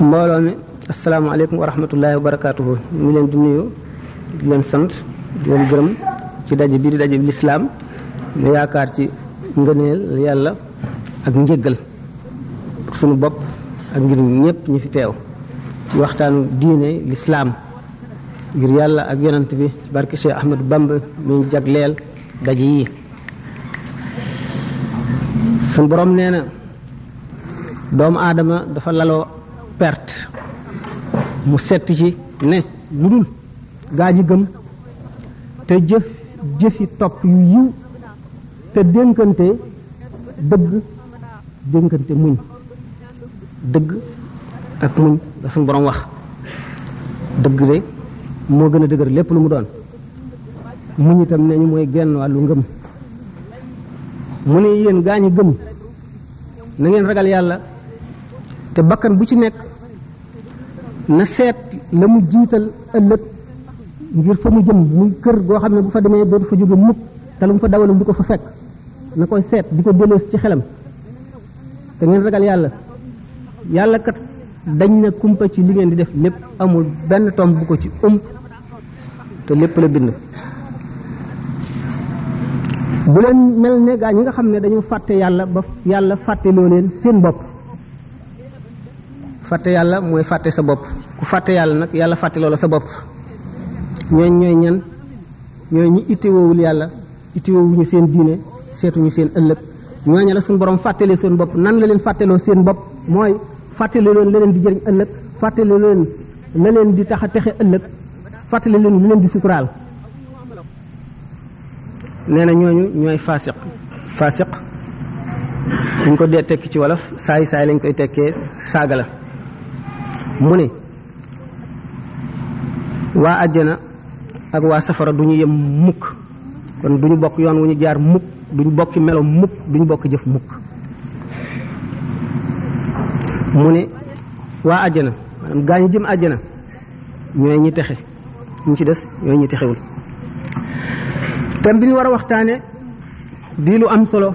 mbooloo mi asalaamaaleykum wa rahmatullahi wa barakaatuhu ñu leen di nuyu di leen sant di leen gërëm ci daje bi di daje bi lislaam ñu yaakaar ci ngëneel yàlla ak njëggal ak sunu bopp ak ngir ñëpp ñu fi teew ci waxtaanu diine lislaam ngir yàlla ak yonent bi ci barke Cheikh Ahmadou Bamba muy jagleel daje yi suñ borom nee na doomu aadama dafa laloo perte mu sett ci ne lu dul gaa ji gëm te jëf jëfi topp yu yiw te dénkante dëgg dénkante muñ dëgg ak muñ la suñu borom wax dëgg de moo gën a dëgër lépp lu mu doon muñ itam nee ñu mooy genn wàllu ngëm mu ne yéen gaa ñi gëm na ngeen ragal yàlla te bakkan bu ci nekk na seet la mu jiital ëllëg ngir fa mu jëm muy kër goo xam ne bu fa demee dootu fa jóge mukk te lu mu fa dawalul du ko fa fekk na koy seet di ko delloos ci xelam te ngeen ragal yàlla yàlla kat dañ na kumpa ci li ngeen di def lépp amul benn tomb bu ko ci um te lépp la bind bu leen mel ne gaa ñi nga xam ne dañu fàtte yàlla ba yàlla fàtte loo leen seen bopp fàtte yàlla mooy fàtte sa bopp ku fàtte yàlla nag yàlla fàtte loola sa bopp ñooñ ñooy ñan ñooy ñi ittewoowul yàlla itteewuñu seen diine seetuñu seen ëllëg ñooñu la suñu borom fàttalee seen bopp nan la leen fàttaloo seen bopp mooy fàttali leen la leen di jëriñ ëllëg fàttali leen la leen di tax a texe ëllëg fàttali leen lu leen di suturaal nee na ñooñu ñooy faasiq faasiq ñu ko dee tekki ci wolof saay saay lañ koy tekkee saaga la mu ne waa àjjana ak waa safara du ñu yem mukk kon duñu bokk yoon wu ñu jaar mukk duñu bokki melo mukk duñu bokk jëf mukk mu ne waa àjjana maanaam gaa ñi jëm àjjana ñooy ñi texe ñu ci des ñooy ñi texewul thème bi ñu war a waxtaane di lu am solo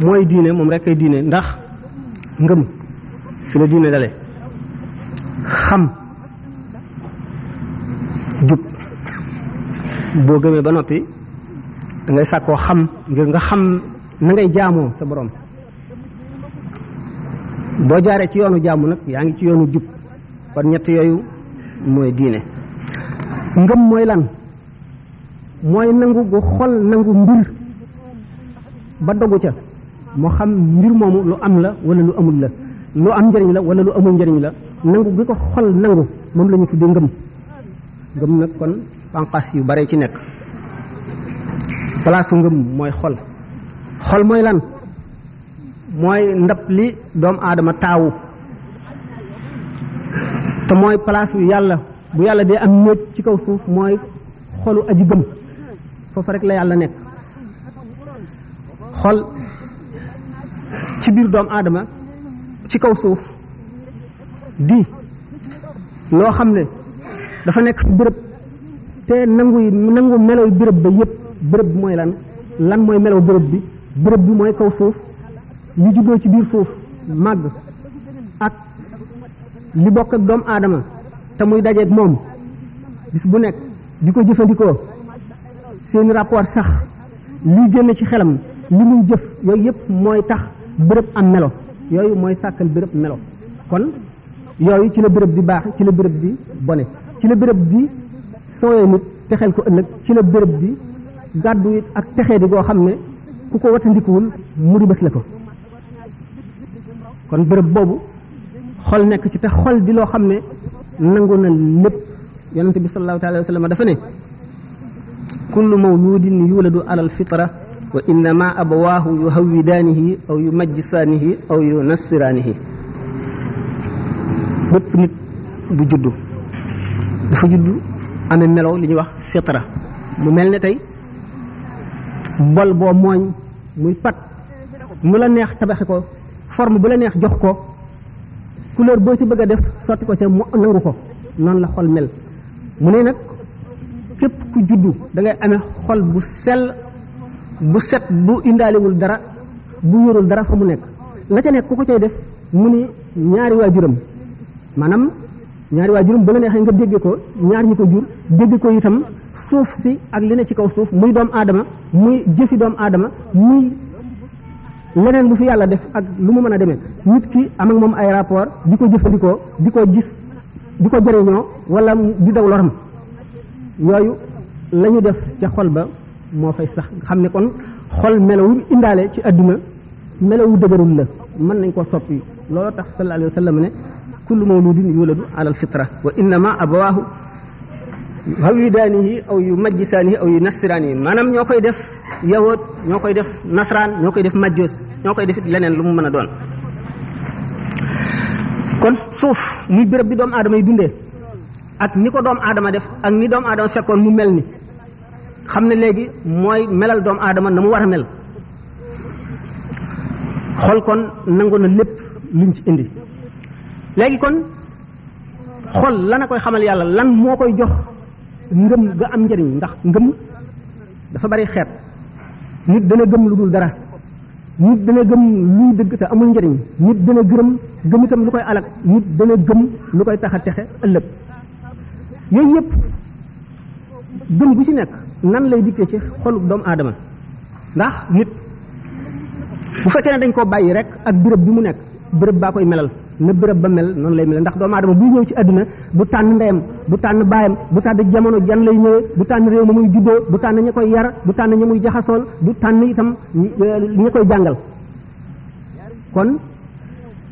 mooy diine moom rek ay diine ndax ngëm fi la diine dale xam jub boo gëmee ba noppi da ngay sàkkoo xam ngir nga xam na ngay jaamoo sa borom boo jaaree ci yoonu jaamu nag yaa ngi ci yoonu jub kon ñett yooyu mooy diine ngëm mooy lan mooy nangu gu xol nangu mbir ba dogu ca moo xam mbir moomu lu am la wala lu amul la lu am njëriñ la wala lu amul njëriñ la nangu gi ko xol nangu moom la ñu tuddee ngëm ngëm nag kon panqas yu bare ci nekk palaasu ngëm mooy xol xol mooy lan mooy ndab li doomu aadama taawu te mooy palaasu yàlla bu yàlla dee am néeg ci kaw suuf mooy xolu aji gëm foofu rek la yàlla nekk xol ci biir doomu aadama ci kaw suuf di loo xam ne dafa nekk fi bërëb te nangu yi nangu melow bërëb ba yépp bërëb bi mooy lan lan mooy melow bërëb bi bërëb bi mooy kaw suuf yu juddoo ci biir suuf màgg ak li bokk ak doomu aadama te muy dajeeg moom bis bu nekk di ko jëfandikoo seeni rapport sax liy génn ci xelam li muy jëf yooyu yëpp mooy tax bërëb am melo yooyu mooy sàkkal bërëb melo kon yooyu ci la bërëb di baax ci la bërëb di bone ci la bërëb di sooyee nit texeel ko ëllëg ci la bërëb di gàddu it ak texee di goo xam ne ku ko watandikuwul mu di bés la ko kon bërëb boobu xol nekk ci te xol di loo xam ne nangu na lépp yonente bi sallallahu taala wa sallam dafa ne kullu mawludin yuladu alal fitra wa innama abawaahu yuhawwidaanihi aw yumajjisaanihi aw yunassiraanihi bépp nit bu juddu dafa juddu amee melo li ñuy wax fitra mu mel ne tey bol boo mooñ muy pat nu la neex tabaxi ko forme bu la neex jox ko couleur boo ci bëgg a def sotti ko ca mu nangu ko noonu la xol mel mu ne nag képp ku juddu da ngay amee xol bu sell bu set bu indaalewul dara bu yorul dara fa mu nekk la ca nekk ku ko cay def mu ni ñaari waajuram maanaam ñaari waajuram bu la neexee nga dégg ko ñaar ñi ko jur dégg ko itam suuf si ak li ne ci kaw suuf muy doom aadama muy jëfi doom aadama muy leneen lu fi yàlla def ak lu mu mën a demee nit ki am ak moom ay rapport di ko jëfandikoo di ko gis di ko jëriñoo wala di daw loram yooyu la ñu def ca xol ba moo fay sax xam ne kon xol melawul indaale ci àdduna melo wu dëgërul la mën nañ koo soppi loolu tax sallallahu alayhi wa sallam ne kullu mawludin yuladu ala alfitra wa innama abawaahu hawidaanihi aw yu majjisaanihi aw yu nasiraanihi maanaam ñoo koy def yawoot ñoo koy def nasraan ñoo koy def majjoos ñoo koy def it leneen lu mu mën a doon kon suuf muy béréb bi doomu aadama yi dundee ak ni ko doomu aadama def ak ni doomu aadama fekkoon mu mel ni xam ne léegi mooy melal doomu aadama na mu war a mel xol kon nangu na lépp luñ ci indi léegi kon xol lan a koy xamal yàlla lan moo koy jox ngëm ga am njëriñ ndax ngëm dafa bari xeet nit dana gëm lu dul dara nit dana gëm luy dëgg te amul njëriñ nit dana gërëm gëm itam lu koy alak nit dana gëm lu koy tax a texe ëllëg yooyu yëpp gëm gu ci nekk nan lay dikkee ci xolu doomu aadama ndax nit bu fekkee ne dañ koo bàyyi rek ak béréb bi mu nekk béréb baa koy melal na béréb ba mel noonu lay mel ndax doomu aadama buy ñëw ci àdduna du tànn ndeyam du tànn baayam du tànn jamono jan lay ñëwee du tànn réew ma muy juddoo du tànn ña koy yar du tànn ña muy jaxasool du tànn itam ña koy jàngal kon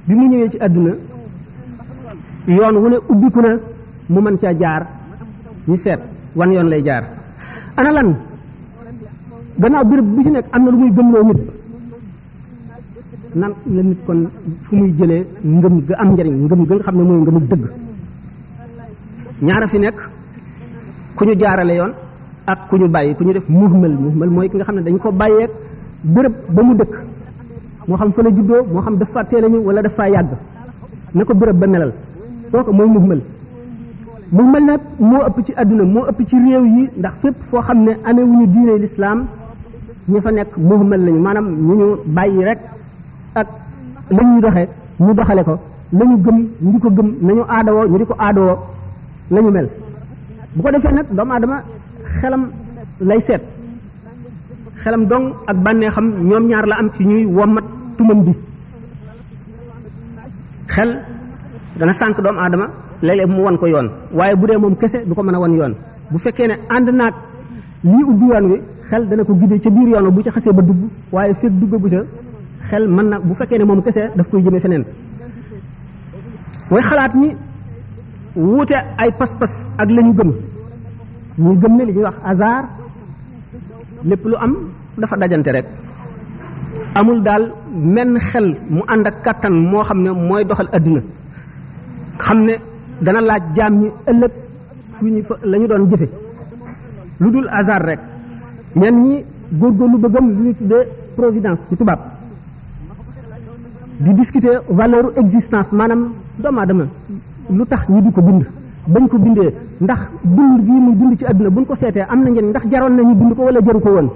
bi mu ñëwee ci àdduna yoon wu ne ubbiku na mu mën caa jaar ñu seet wan yoon lay jaar ana lan gannaaw béréb bu ci nekk am na lu muy gëmloo nit nan la nit kon fu muy jëlee ngëm ga am njariñ ngëm ga nga xam ne mooy ngëmu dëgg ñaara fi nekk ku ñu jaarale yoon ak ku ñu bàyyi ku ñu def muhmal muhmal mooy ki nga xam ne dañu ko bàyyeeg béréb ba mu dëkk moo xam fa la juddoo moo xam daf faa teel a ñëw wala daf faa yàgg na ko béréb ba melal kooku mooy muhmal muhmal nag moo ëpp ci àdduna moo ëpp ci réew yi ndax fépp foo xam ne amee wuñu diine lislaam ñi fa nekk muhmal lañu maanaam ñu ñu bàyyi rek ak la ñuy doxee ñu doxale ko la ñu gëm ñu di ko gëm nañu aadawoo ñu di ko aadawoo la ñu mel bu ko defee nag doomu aadama xelam lay seet xelam dong ak bànnee xam ñoom ñaar la am ci ñuy wommat tumam bi xel dana sànq doomu aadama léeg-léeg mu wan ko yoon waaye bu dee moom kese du ko mën a wan yoon bu fekkee ne ànd naag lii ubbi yoon wi xel dana ko gidee ca biir yoon bu ca xasee ba dugg waaye fekk dugg bu ca xel mën na bu fekkee ne moom kese daf koy jëmee feneen mooy xalaat ni wuute ay pas-pas ak la ñu gëm ñu gëm ne li ñuy wax hasard lépp lu am dafa dajante rek amul daal menn xel mu ànd ak kàttan moo xam ne mooy doxal àddina xam ne dana laaj jaam ñi ëllëg fu ñu fa la ñu doon jëfe lu dul hasard rek ñenn ñi góorgóorlu ba gëm lu ñu tuddee providence ci tubaab di discuter valeur existence maanaam doomu aadama lu tax ñu di ko bind bañ ko bindee ndax dund gii muy dund ci àdduna buñ ko seetee am na njëriñ ndax jaroon nañu bind ko wala jaru ko woon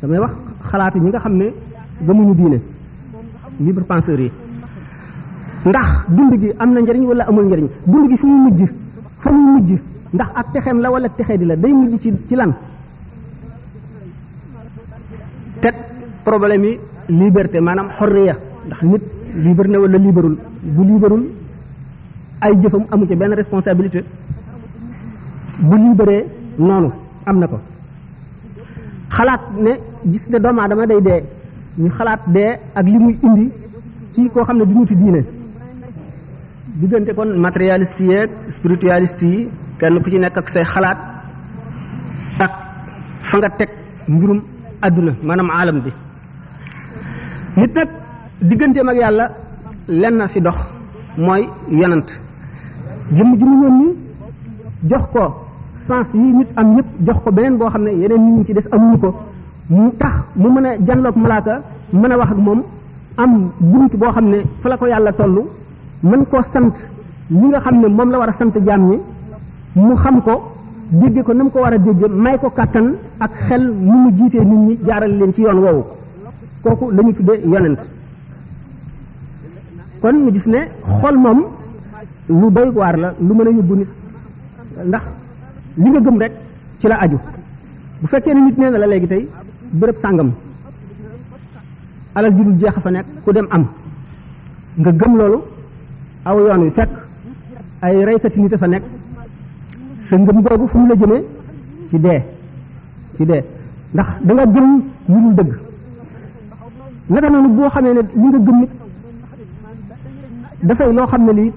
damay wax xalaatu ñi nga xam ne gëmuñu diine libre penseur yi ndax dund gi am na njëriñ wala amul njëriñ dund gi fu mu mujj fa mu mujj ndax ak texeem la wala texee di la day mujj ci ci lan teg problème yi liberté maanaam xorriya ndax nit libre na wala liberul bu liberul ay jëfam amu ci benn responsabilité bu libéré noonu am na ko xalaat ne gis ne doomu aadama day dee ñu xalaat dee ak li muy indi ci koo xam ne du ñu fi diine diggante kon matérialiste yeeg spiritualiste yi kenn ku ci nekk ak say xalaat ak fa nga teg mbirum àdduna maanaam aalam bi nit nag digganteem ak yàlla lenn na fi dox mooy yonant jëmm ji mu yónni jox ko sens yi nit am yëpp jox ko beneen boo xam ne yeneen nit ñi ci des amuñu ko mu tax mu mën a janloog malaaka mën a wax ak moom am bunt boo xam ne fa la ko yàlla toll mën koo sant li nga xam ne moom la war a sant jaam ñi mu xam ko dégge ko na mu ko war a dégge may ko kàttan ak xel mu mu jiitee nit ñi jaaral leen ci yoon woowu kooku la ñu tuddee yonent kon ñu gis ne xol moom lu doy waar la lu mën a yóbbu nit ndax li nga gëm rek ci la aju bu fekkee ne nit nee na la léegi tey bërëb sàngam alal ju dul jeex fa nekk ku dem am nga gëm loolu aw yoon wi fekk ay reykati nit a fa nekk sa ngëm googu fu mu la jëmee ci dee ci dee ndax da nga gëm lu dul dëgg naka noonu boo xamee ne li nga gëm nit dafay loo xam ne lii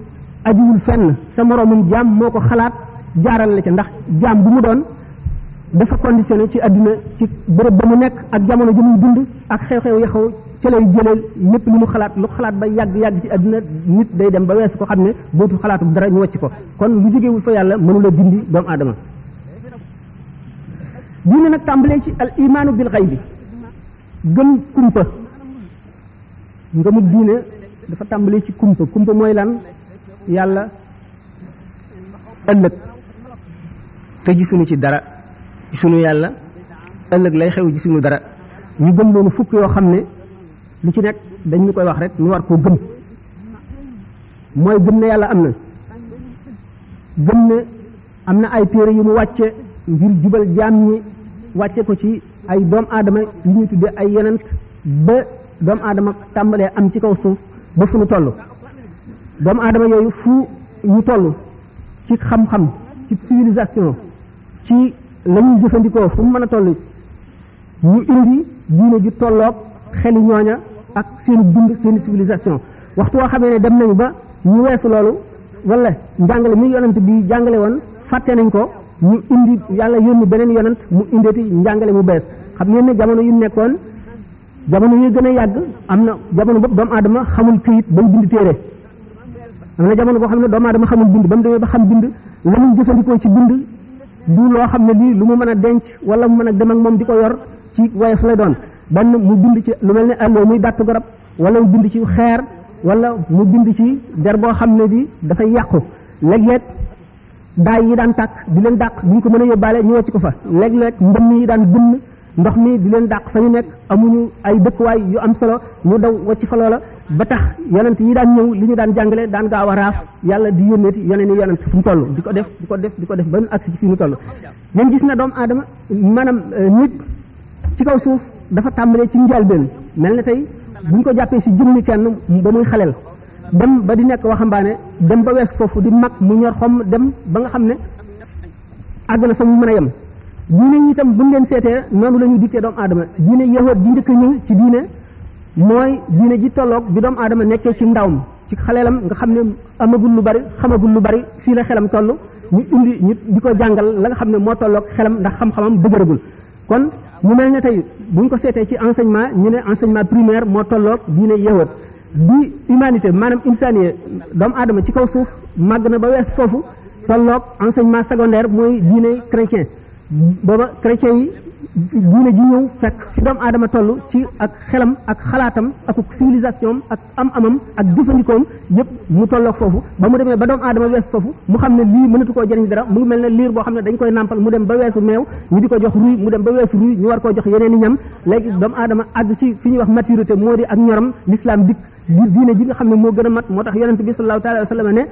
ajiwul fenn sa moroomum jaam moo ko xalaat jaaral la ca ndax jaam bu mu doon dafa conditionné ci àdduna ci bërëb ba mu nekk ak jamono ji muy dund ak xew-xew ya xaw ca lay jëlee lépp lu mu xalaat lu xalaat ba yàgg yàgg ci àdduna nit day dem ba weesu ko xam ne bootu xalaatu dara ñu wàcc ko kon lu jógewul fa yàlla mënula dindi doomu aadama diine nag tàmbalee ci al imaanu bil xaybi gëm kumpa ngëmu diine dafa tàmbalee ci kumpa kumpa mooy lan yàlla ëllëg te gisuñu ci dara gisuñu yàlla ëllëg lay xew gisuñu dara ñu gëm loolu fukk yoo xam ne lu ci nekk dañ ñu koy wax rek ñu war koo gëm mooy gëm ne yàlla am na gëm ne am na ay téere yu mu wàcce ngir jubal jaam ñi wàcce ko ci ay doom aadama yu ñuy tudde ay yenent ba doom aadama tàmbalee am ci kaw suuf ba fu ñu toll doom aadama yooyu fu ñu toll ci xam-xam ci civilisation ci la ñuy jëfandikoo fu mu mën a toll ñu indi diine ji tolloog xeli ñooña ak seen dund seen civilisation waxtu woo xamee ne dem nañu ba ñu weesu loolu wala njàngale mi yonent bi jàngale woon fàtte nañ ko ñu indi yàlla yónni beneen yonent mu indeeti njàngale mu bees xam ngeen ne jamono yu nekkoon jamono yi gën a yàgg am na jamono boobu doomu aadama xamul këyit ba mu bind téere am na jamono boo xam ne doomu aadama xamul bind ba mu demee ba xam bind la muy jëfandikoo ci bind du loo xam ne lii lu mu mën a denc wala mu mën a dem ak moom di ko yor ci woyof la doon benn mu bind ci lu mel ne àlloo muy dàttu garab wala mu bind ci xeer wala mu bind ci der boo xam ne bi dafay yàqu léeg-léeg daay yi daan tàkk di leen dàq duñ ko mën a yóbbaale ñu wàcc ko fa léeg-léeg mbënn yi daan bënn ndox mi di leen dàq fa ñu nekk amuñu ay dëkkuwaay yu am solo ñu daw wacc fa loola ba tax yonent yi daan ñëw li ñu daan jàngale daan gaaw a raaf yàlla di yónneeti yeneen i yonent fu mu toll di ko def di ko def di ko def ba nu agsi ci fi mu toll ngeen gis na doomu aadama maanaam nit ci kaw suuf dafa tàmbalee ci njëlbeen mel na tey bu ñu ko jàppee si jëmmi kenn ba muy xaleel dem ba di nekk waxambaane dem ba wees foofu di mag mu ñor xom dem ba nga xam ne àgg na fa mu mën a yem diine yi itam buñ leen seetee noonu la ñuy dikkee doomu aadama diine yahood ji njëkk a ñëw ci diine mooy diine ji tolloog bi doomu aadama nekkee ci ndawam ci xaleelam nga xam ne amagul lu bari xamagul lu bari fii la xelam toll ñu indi ñu di ko jàngal la nga xam ne moo tolloog xelam ndax xam-xamam dëgëragul kon mu mel ne tey bu ñu ko seetee ci enseignement ñu ne enseignement primaire moo tolloog diine yëwat bi humanité maanaam insaniye doomu aadama ci kaw suuf màgg na ba wees foofu tolloog enseignement secondaire mooy diine chrétien booba chrétien yi diine ji ñëw fekk fi doomu aadama toll ci ak xelam ak xalaatam ak civilisation ak am amam ak jëfandikoom yëpp mu tolloog foofu ba mu demee ba doomu aadama wees foofu mu xam ne lii mënatu koo jëriñ dara mu ngi mel ne liir boo xam ne dañ koy nàmpal mu dem ba weesu meew ñu di ko jox ruy mu dem ba weesu ruy ñu war koo jox yeneen i ñam léegi doomu aadama àgg ci fi ñuy wax maturité moo di ak ñoram l'islam dikk di diine ji nga xam ne moo gën a mat moo tax yonente bi sallallahu taala wa sallam ne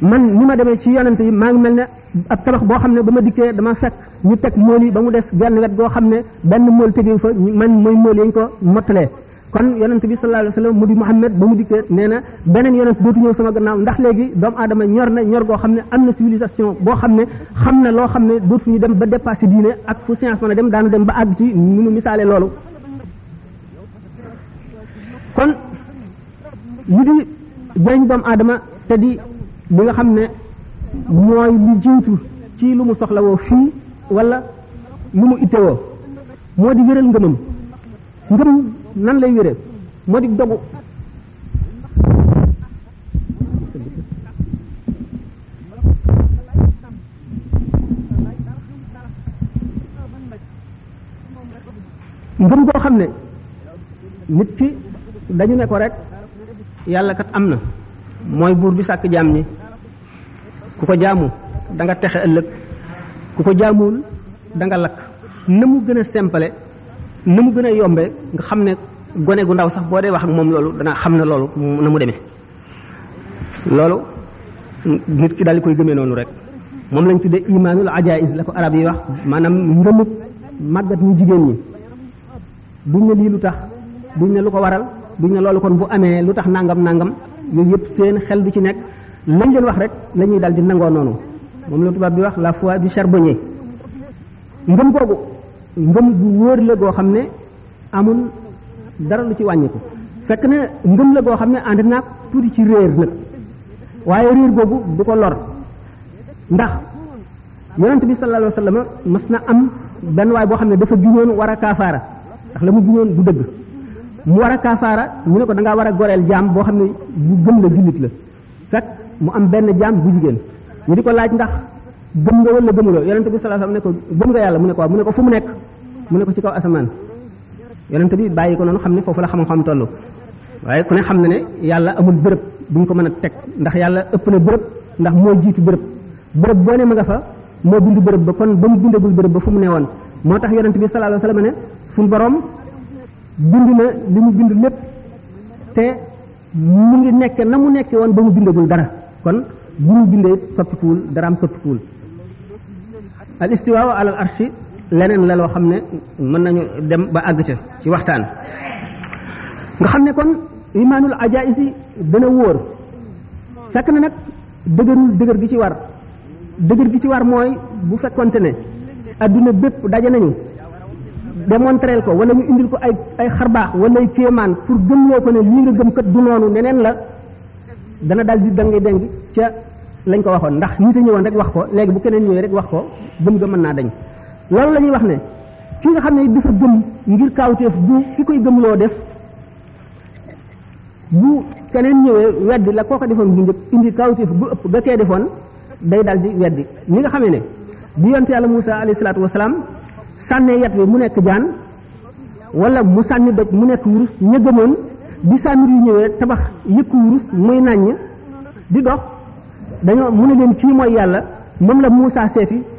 man ni ma demee ci yonente yi maa ngi mel ne ab tabax boo xam ne ba ma dikkee dama fekk ñu teg mool yi ba mu des genn wet goo xam ne benn mool tegewu fa man mooy mool yañ ko mottalee kon yonent bi sallallahu alayhi wa sallam mu di Muhammad ba mu dikkee nee na beneen yonent dootu ñëw sama gannaaw ndax léegi doomu aadama ñor na ñor goo xam ne am na civilisation boo xam ne xam na loo xam ne dootu ñu dem ba dépassé diine ak fu science mën a dem daanu dem ba àgg ci nu nu misaale loolu kon li di jëriñ doomu aadama te di li nga xam ne mooy li jiitu ci lu mu soxlawoo fii wala lu mu ittewoo moo di wéral ngëmam ngëm nan lay wéree moo di dogu ngëm koo xam ne nit ki dañu ne ko rek yàlla kat am na mooy buur bi sàkk jaam ñi ku ko jaamu da nga texe ëllëg ku ko jaamuwul da nga lakk na mu gën a sempale na mu gën a yombe nga xam ne gone gu ndaw sax boo dee wax ak moom loolu dana xam ne loolu na mu demee loolu nit ki daal di koy gëmee noonu rek moom lañ tuddee imaanul ajaiz la ko arab yi wax maanaam ngëmub màggat ñu jigéen ñi duñ ne lii lu tax duñ ne lu ko waral duñ ne loolu kon bu amee lu tax nangam nangam yooyu yëpp seen xel du ci nekk lañ leen wax rek la ñuy dal di nangoo noonu moom la tubaab bi wax la foi du charbonnier ngëm googu ngëm bu wóor la goo xam ne amul dara lu ci wàññiku fekk ne ngëm la goo xam ne ànd naag tuuti ci réer nag waaye réer googu du ko lor ndax yonent bi sallallahu alayhi wa sallam mas na am benn waay boo xam ne dafa juñoon war a kaafaara ndax la mu juñoon du dëgg mu war a kaafaara ñu ne ko da ngaa war a goreel jaam boo xam ne bu gëm la jullit la fekk mu am benn jaam bu jigéen ñu di ko laaj ndax gëm nga wala gëmuloo yonent bi sallallahu alayhi wa sallam ne ko gëm nga yàlla mu ne ko waaw mu ne ko fu mu nekk mu ne ko ci kaw asamaan yonent bi bàyyi ko noonu xam ne foofu la xam-xam toll waaye ku ne xam na ne yàlla amul bërëb bu ñu ko mën a teg ndax yàlla ëpp na bërëb ndax moo jiitu bërëb bërëb boo ne ma nga fa moo bind bërëb ba kon ba mu bindagul bërëb ba fu mu ne woon moo tax yonent bi sallallahu alayhi wasallam ne suñu borom bind na li mu bind lépp te mu ngi nekk na mu nekkee woon ba mu bindagul dara kon bu mu bindee soppikuwul daraam soppikuwul al istiwaa ala al arshi leneen la loo xam ne mën nañu dem ba àgg ca ci waxtaan nga xam ne kon imaanul ajaayisi dana wóor fekk na nag dëgërul dëgër gi ci war dëgër gi ci war mooy bu fekkonte ne adduna bépp daje nañu démontreel ko wala ñu indil ko ay ay xarbaax wala ay kéemaan pour gëmloo ko ne lii nga gëm kat du noonu neneen la dana dal di dangi dangi ca lañ ko waxoon ndax nit a ñëwoon rek wax ko léegi bu keneen ñëwee rek wax ko gëm ga mën naa dañ loolu la ñuy wax ne ki nga xam ne dafa gëm ngir kaawteef bu ki koy gëmloo def bu keneen ñëwee weddi la kooka defoon bu njëkk indi kawtif bu ëpp ga kee defoon day dal di weddi ni nga xamee ne bi yonte yàlla Moussa alayhi salaatu wasalaam sànnee yat wi mu nekk jaan wala mu sànni doj mu nekk wurus ña gëmoon bi saamir yu ñëwee tabax yëkk wurus muy nàññ di dox dañoo mu ne leen kii mooy yàlla moom la Moussa seeti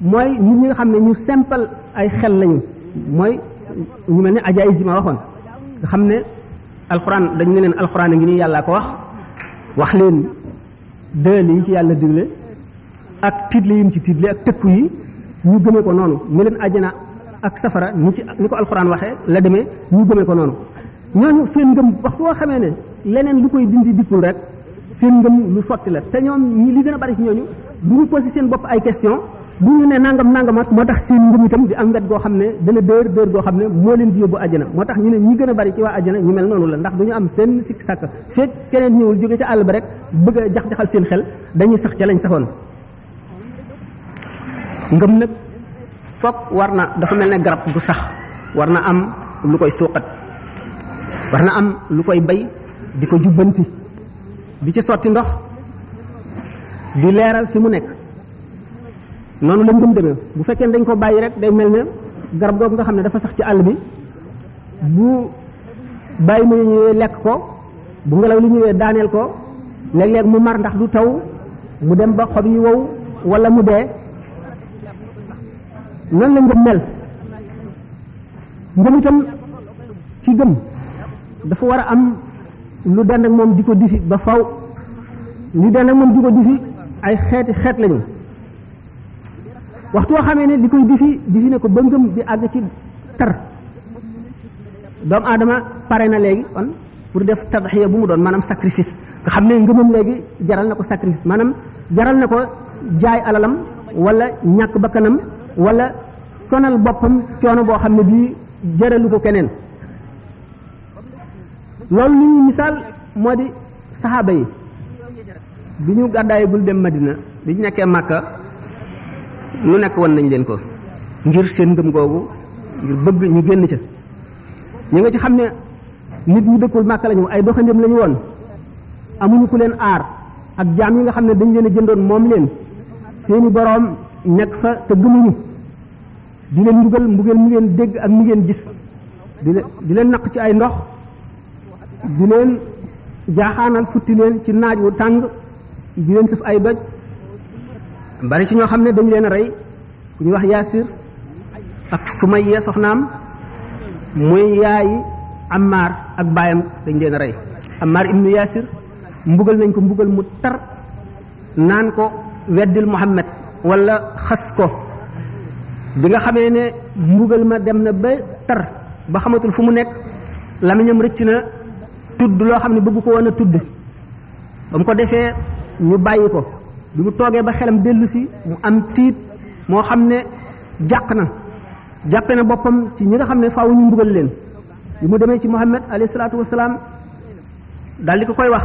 mooy nit ñi nga xam ne ñu simple ay xel lañu mooy ñu mel ne ajaay si ma waxoon nga xam ne alxuraan dañ ne leen alxuraan a ngi nii yàllaa ko wax wax leen dël yi ci yàlla digle ak tiitle yim ci tiitle ak tëkku yi ñu gëmee ko noonu ni leen àjjana ak safara ni ci ni ko alxuraan waxee la demee ñu gëmee ko noonu ñooñu seen ngëm waxtu woo xamee ne leneen lu koy dindi dikkul rek seen ngëm lu sotti la te ñoom ñi li gën a bari ci ñooñu du ñu posé seen bopp ay question bu ñu ne nangam nangamat moo tax seen ngëm itam di am wet goo xam ne dana dër dër goo xam ne moo leen di yóbbu àjjana moo tax ñu ne ñi gën a bari ci waa àjjana ñu mel noonu la ndax du ñu am seen sikk sàkk fekk keneen ñëwul jóge ci àll ba rek bëgg a jax-jaxal seen xel dañuy sax ca lañ saxoon ngëm nag foog war na dafa mel ne garab bu sax war na am lu koy suuqat war na am lu koy bay di ko jubbanti di ci sotti ndox di leeral fi mu nekk noonu la ngëm demee bu fekkee ne dañ ko bàyyi rek day mel ne garab googu nga xam ne dafa sax ci àll bi bu bàyyi ma ñëwee lekk ko bu ngelaw li ñëwee daaneel ko léeg-léeg mu mar ndax du taw mu dem ba xob yi wow wala mu dee noonu la ngëm mel ngëm itam ci gëm dafa war a am lu dend ak moom di ko disi ba faw lu dend ak moom di ko disi ay xeeti xeet lañu waxtu woo xamee ne li koy disi disi ne ko ba ngëm di àgg ci tar doomu aadama pare na léegi kon pour def tadxiya bu mu doon maanaam sacrifice nga xam ne ngëmam léegi jaral na ko sacrifice maanaam jaral na ko jaay alalam wala ñàkk bakkanam wala sonal boppam coono boo xam ne bii jaralu ko keneen loolu li ñuy misaal moo di saxaaba yi bi ñu gàddaay bul dem Madina bi ñu nekkee Màkka lu nekk woon nañ leen ko ngir seen ngëm googu ngir bëgg ñu génn ca ñu nga ci xam ne nit ñu dëkkul Màkka lañu ay doxandéem lañu woon amuñu ku leen aar ak jaam yi nga xam ne dañ leen a jëndoon moom leen seeni boroom nekk fa te gëmuñu di leen mbugal mbugal mu ngeen dégg ak mu ngeen gis di leen di leen naq ci ay ndox di leen jaaxaanal futti leen ci naaj wu tàng di leen sëf ay doj bari ci ñoo xam ne dañu leen a rey ku ñuy wax yaasir ak sumayya soxnaam muy yaayi Ammar ak baayam dañ leen a rey Ammar ibnu yaasir mbugal nañ ko mbugal mu tar naan ko weddil Muhammad wala xas ko bi nga xamee ne mbugal ma dem na ba tar ba xamatul fu mu nekk lamiñam rëcc na tudd loo xam ne bëgg ko woon a tudd ba mu ko defee ñu bàyyi ko bi mu toogee ba xelam dellu si mu am tiit moo xam ne jàq na jàppe na boppam ci ñi nga xam ne faaw ñu mbugal leen bi mu demee ci Muhammad alayhi salaatu wasalaam daal di ko koy wax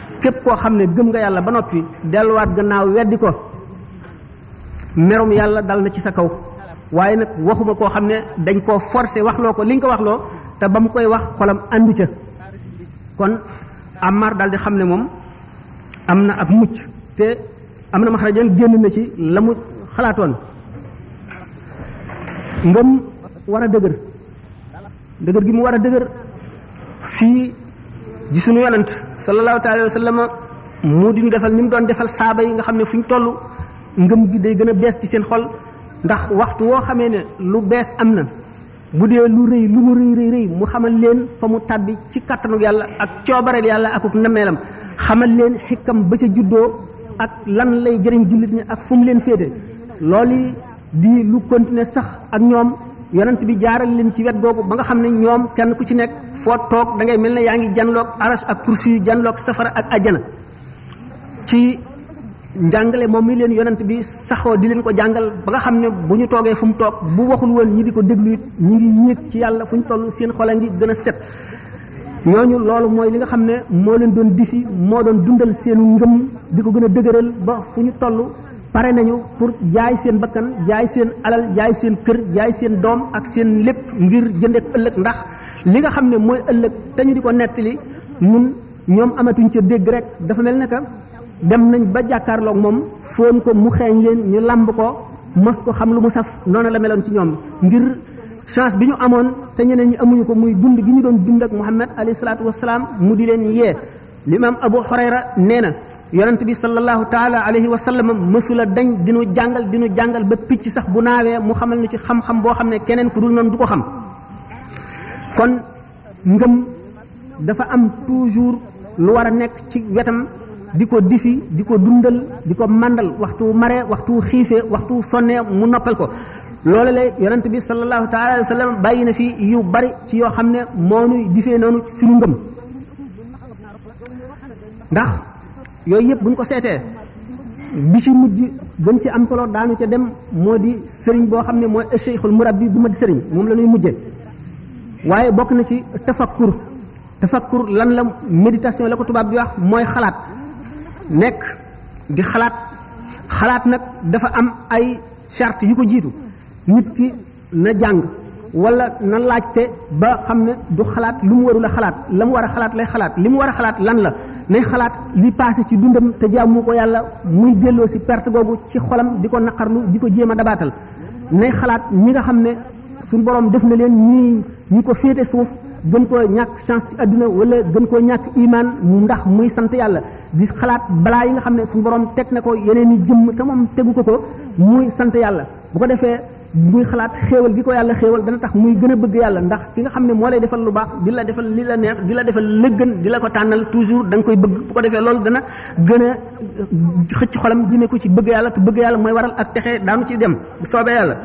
képp koo xam ne gëm nga yàlla ba noppi delluwaat gannaaw weddi ko merum yàlla dal na ci sa kaw waaye nag waxuma koo xam ne dañ koo forcé waxloo ko li nga ko waxloo te ba mu koy wax xolam àndu ca kon Ammar daal di xam ne moom am na ak mucc te am na maxrajan génn na ci la mu xalaatoon ngëm war a dëgër dëgër gi mu war a dëgër fii ji sunu yonent sallallahu taala wa sallama moo di defal ni mu doon defal saaba yi nga xam ne fu ñu toll ngëm gi day gën a bees ci seen xol ndax waxtu woo xamee ne lu bees am na bu dee lu rëy lu mu rëy rëy rëy mu xamal leen fa mu tàbbi ci kattanu yàlla ak coobareel yàlla akuk nameelam xamal leen xikkam ba ca juddoo ak lan lay jëriñ jullit ñi ak fu mu leen féete loolu di lu continuer sax ak ñoom yonent bi jaaral leen ci wet googu ba nga xam ne ñoom kenn ku ci nekk foo toog da ngay mel ne yaa ngi janloog aras ak kursi yu janloog safara ak ajjana ci njàngale moom mi leen yonent bi saxoo di leen ko jàngal ba nga xam ne bu ñu toogee fu mu toog bu waxul woon ñi di ko déglu it ñu ngi yéeg ci yàlla fu ñu toll seen xol a ngi gën a set ñooñu loolu mooy li nga xam ne moo leen doon difi moo doon dundal seenu ngëm di ko gën a dëgëral ba fu ñu toll pare nañu pour jaay seen bakkan jaay seen alal jaay seen kër jaay seen doom ak seen lépp ngir jënd ak ëllëg ndax li nga xam ne mooy ëllëg te ñu di ko nettali ñun ñoom amatuñ ca dégg rek dafa mel ne que dem nañ ba jàkkaarloog moom foon ko mu xeeñ leen ñu làmb ko mos ko xam lu mu saf noonu la meloon ci ñoom ngir chance bi ñu amoon te ñeneen ñi amuñu ko muy dund gi ñu doon dund ak Muhammad alayhi salaatu wasalaam mu di leen yee limaam abu xurayra nee na yonent bi sallallahu taala alayhi wa sallam mësula dañ dinu jàngal dinu jàngal ba picc sax bu naawee mu xamal nu ci xam-xam boo xam ne keneen ku dul noonu du ko xam kon ngëm dafa am toujours lu war a nekk ci wetam di ko difi di ko dundal di ko màndal waxtu mare waxtu xiifee waxtu sonnee mu noppal ko loolu la yonent bi sallallahu taala alayhi wa sallam bàyyi na fi yu bari ci yoo xam ne moo nuy difee noonu ci suñu ngëm ndax yooyu yëpp buñ ko seetee bi ci mujj gën ci am solo daanu ca dem moo di sëriñ boo xam ne mooy cheikhul murabbi bu ma di sëriñ moom la ñuy mujje waaye bokk na ci tafakkur tafakkur lan la méditation la ko tubaab di wax mooy xalaat nekk di xalaat xalaat nag dafa am ay charte yu ko jiitu nit ki na jàng wala na laajte ba xam ne du xalaat lu mu warul a xalaat la mu war a xalaat lay xalaat li mu war a xalaat lan la nay xalaat li passé ci dundam te jaamu ko yàlla muy delloo si perte googu ci xolam di ko naqarlu di ko jéem a dabaatal nay xalaat ñi nga xam ne suñu borom def na leen ñii ñi ko féete suuf gën koo ñàkk chance ci àdduna wala gën koo ñàkk imaan ndax muy sant yàlla di xalaat balaa yi nga xam ne suñu borom teg na ko yeneen i jëmm te moom tegu ko ko muy sant yàlla bu ko defee muy xalaat xéewal gi ko yàlla xéewal dana tax muy gën a bëgg yàlla ndax ki nga xam ne moo lay defal lu baax di la defal li la neex di la defal la gën di la ko tànnal toujours da nga koy bëgg bu ko defee loolu dana gën a xëcc xolam jëmee ko ci bëgg yàlla te bëgg yàlla mooy waral ak texe daanu ci dem bu soobee yàlla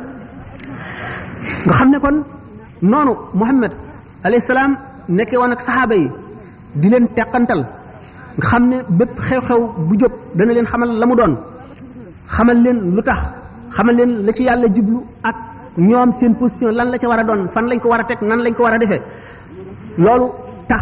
nga xam ne kon noonu Muhammad alayhi salaam nekkee woon ak saxaaba yi di leen teqantal nga xam ne bépp xew-xew bu jóg dana leen xamal la mu doon xamal leen lu tax xamal leen la ci yàlla jublu ak ñoom seen position lan la ca war a doon fan lañ ko war a teg nan lañ ko war a defee loolu tax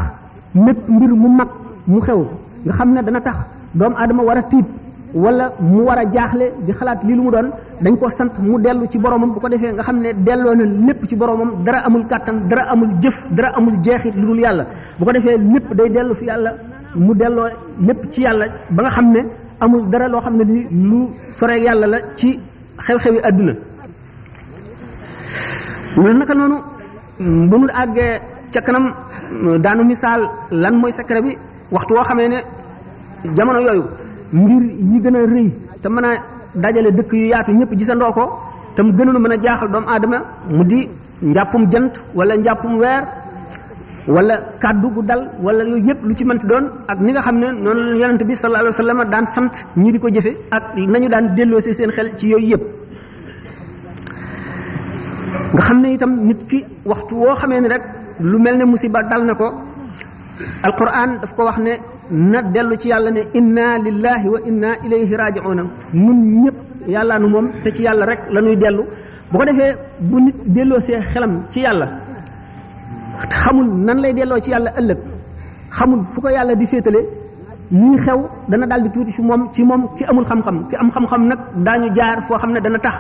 mépp mbir mu mag mu xew nga xam ne dana tax doomu aadama war a tiit wala mu war a jaaxle di xalaat lii lu mu doon dañ ko sant mu dellu ci boromam bu ko defee nga xam ne delloo na lépp ci boromam dara amul kàttan dara amul jëf dara amul jeexit lu dul yàlla bu ko defee lépp day dellu fi yàlla mu delloo lépp ci yàlla ba nga xam ne amul dara loo xam ne lii lu soreeg yàlla la ci xew-xewi àdduna loolu naka noonu bu nu àggee ca kanam daanu misaal lan mooy secret bi waxtu woo xamee ne jamono yooyu mbir yi gën a rëy te mën a dajale dëkk yu yaatu ñëpp gisandoo ko te mu gënoon mën a jaaxal doomu aadama mu di njàppum jant wala njàppum weer wala kàddu gu dal wala yooyu yëpp lu ci mënti doon ak ni nga xam ne noonu la yonent bi sallallahu alayhi wa sallam daan sant ñi di ko jëfe ak nañu daan delloosee seen xel ci yooyu yëpp nga xam ne itam nit ki waxtu woo xamee ni rek lu mel ne musiba dal na ko alquran daf ko wax ne na dellu ci yàlla ne inna lillahi wa inna ilayhi raji'una nun ñëpp yàlla nu moom te ci yàlla rek la ñuy dellu bu ko defee bu nit delloo see xelam ci yàlla xamul nan lay delloo ci yàlla ëllëg xamul fu ko yàlla di féetale lii xew dana daal di tuuti ci moom ci moom ki amul xam-xam ki am xam-xam nag daañu jaar foo xam ne dana tax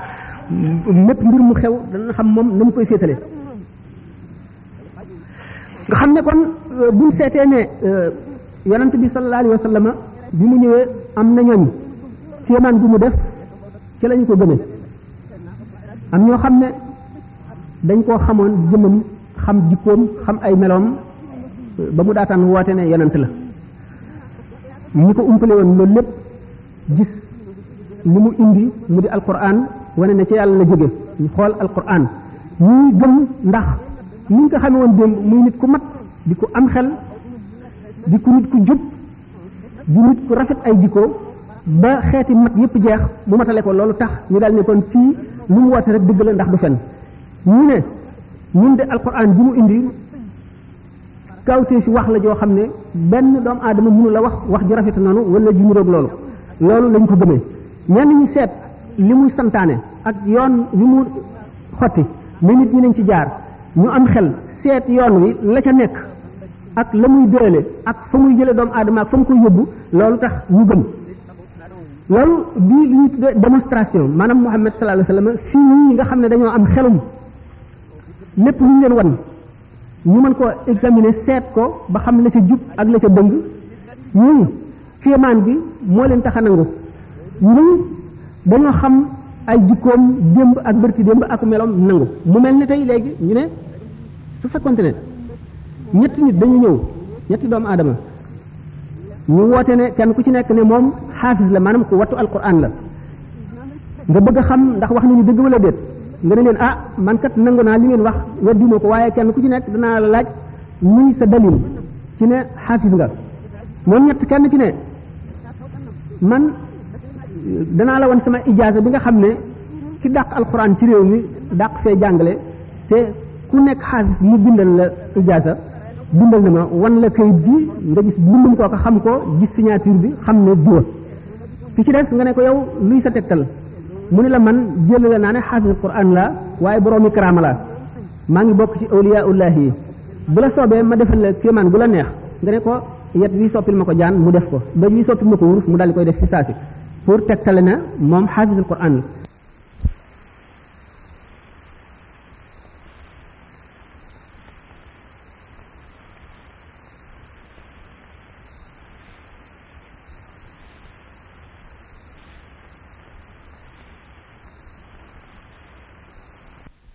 mépp mbir mu xew dana xam moom na mu koy féetale nga xam ne kon buñ seetee ne yonent bi sallallahu alayhi wa sallam bi mu ñëwee am na ñooñ kéemaan bi mu def ci lañu ko gëmee am ñoo xam ne dañ koo xamoon jëmmam xam jikkoom xam ay meloom ba mu daataan woote ne yonent la ñi ko umpale woon loolu lépp gis li mu indi mu di alquran wane ne ci yàlla la jóge ñu xool alquran ñuy gëm ndax ni ñu ko xamee woon démb muy nit ku mat di ku am xel di ku nit ku jub di nit ku rafet ay jikko ba xeeti mat yépp jeex mu matale ko loolu tax ñu daal ne kon fii lu mu woote rek dëgg la ndax du fen ñu ne ñun de alquran ji mu indi kawtee fi wax la joo xam ne benn doomu aadama mënu la wax wax ju rafet noonu wala ju niroog loolu loolu lañ ko gëmee ñenn ñi seet li muy santaane ak yoon wi mu xotti ne nit ñi nañ ci jaar ñu am xel seet yoon wi la ca nekk ak la muy dële ak fa muy jële doomu aadama ak fa mu koy yóbbu loolu tax ñu gëm loolu di li ñu tuddee démonstration maanaam Muhammad sallallahu alayhi wasallam fii ñi nga xam ne dañoo am xelum lépp lu ñu leen wan ñu mën koo examiner seet ko ba xam la ca jub ak la ca dëng ñooñu kéemaan bi moo leen tax a nangu ñun dañoo xam ay jikkoom démb ak bërki démb ak meloom nangu mu mel ni tey léegi ñu ne su fekkonte ne ñetti nit dañu ñëw ñetti doomu aadama ñu woote ne kenn ku ci nekk ne moom xaafis la maanaam ku wattu alquran la nga bëgg a xam ndax wax nañu dëgg wala déet nga ne leen ah man kat nangu naa li ngeen wax weddi ma ko waaye kenn ku ci nekk danaa la laaj muy sa dalil ci ne xaafis nga moom ñett kenn ci ne man danaa la woon sama ijaasa bi nga xam ne ki dàq alxuraan ci réew mi dàq fee jàngale te ku nekk xaafis mu bindal la ijaasa bindal na ma wan la kayit bi nga gis bindum kooka xam ko gis signature bi xam ne diwa ki ci des nga ne ko yow luy sa tegtal mu ne la man jël la naa ne xaafis alxuraan la waaye boroomi karaama la maa ngi bokk ci awliya ullahi yi bu la soobee ma defal la kéemaan gu la neex nga ne ko yet wi soppil ma ko jaan mu def ko doj wi soppil ma ko wurus mu daal di koy def fi saasi pour tegtale na moom xaafisul quran la